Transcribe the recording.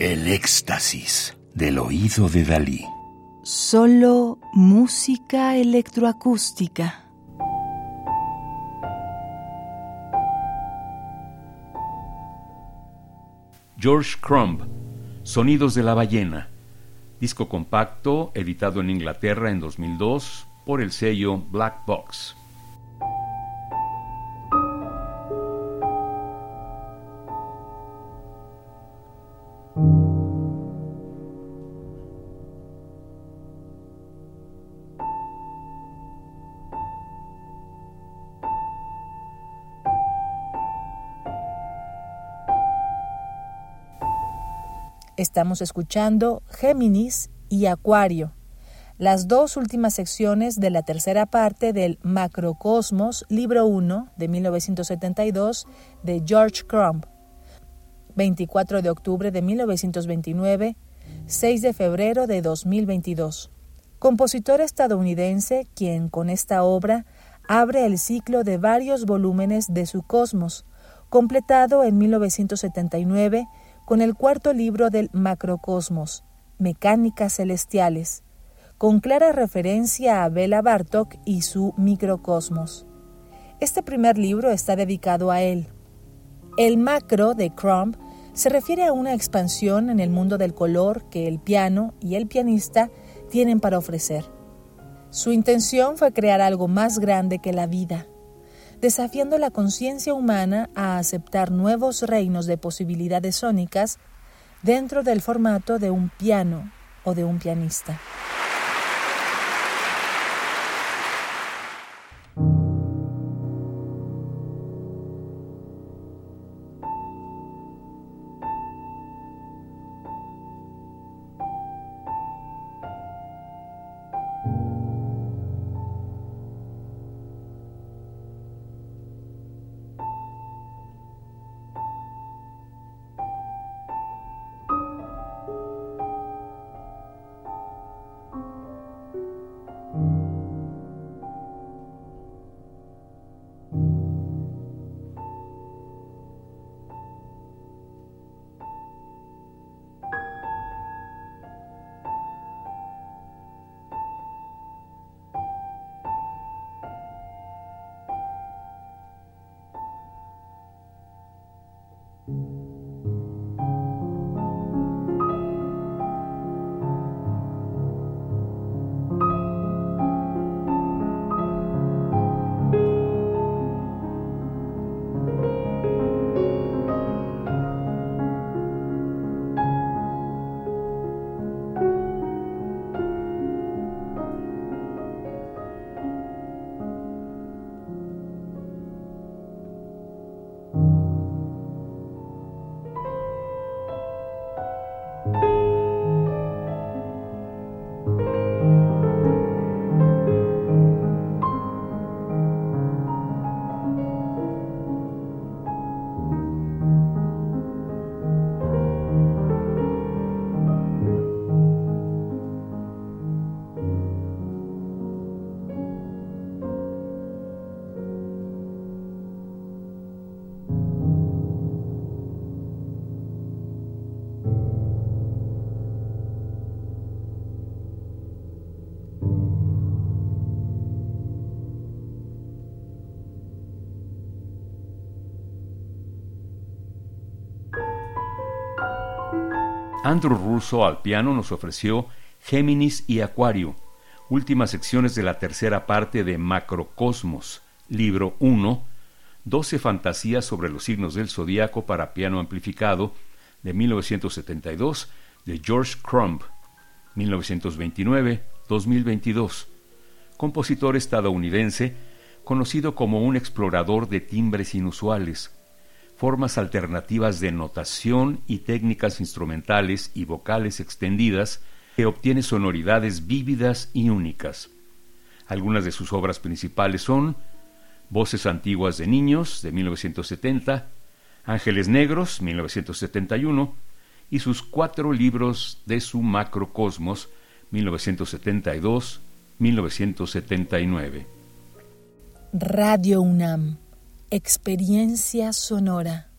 El éxtasis del oído de Dalí. Solo música electroacústica. George Crumb, Sonidos de la ballena, disco compacto editado en Inglaterra en 2002 por el sello Black Box. Estamos escuchando Géminis y Acuario, las dos últimas secciones de la tercera parte del Macrocosmos, libro 1 de 1972 de George Crumb, 24 de octubre de 1929, 6 de febrero de 2022. Compositor estadounidense quien con esta obra abre el ciclo de varios volúmenes de su cosmos, completado en 1979 con el cuarto libro del Macrocosmos, Mecánicas Celestiales, con clara referencia a Bela Bartok y su microcosmos. Este primer libro está dedicado a él. El macro de Crumb se refiere a una expansión en el mundo del color que el piano y el pianista tienen para ofrecer. Su intención fue crear algo más grande que la vida, desafiando la conciencia humana a aceptar nuevos reinos de posibilidades sónicas dentro del formato de un piano o de un pianista. Andrew Russo al piano nos ofreció Géminis y Acuario, últimas secciones de la tercera parte de Macrocosmos, libro 1, 12 fantasías sobre los signos del zodiaco para piano amplificado, de 1972, de George Crumb, 1929-2022, compositor estadounidense conocido como un explorador de timbres inusuales, formas alternativas de notación y técnicas instrumentales y vocales extendidas que obtiene sonoridades vívidas y únicas. Algunas de sus obras principales son Voces Antiguas de Niños, de 1970, Ángeles Negros, 1971, y sus cuatro libros de su macrocosmos, 1972-1979. Radio UNAM Experiencia sonora.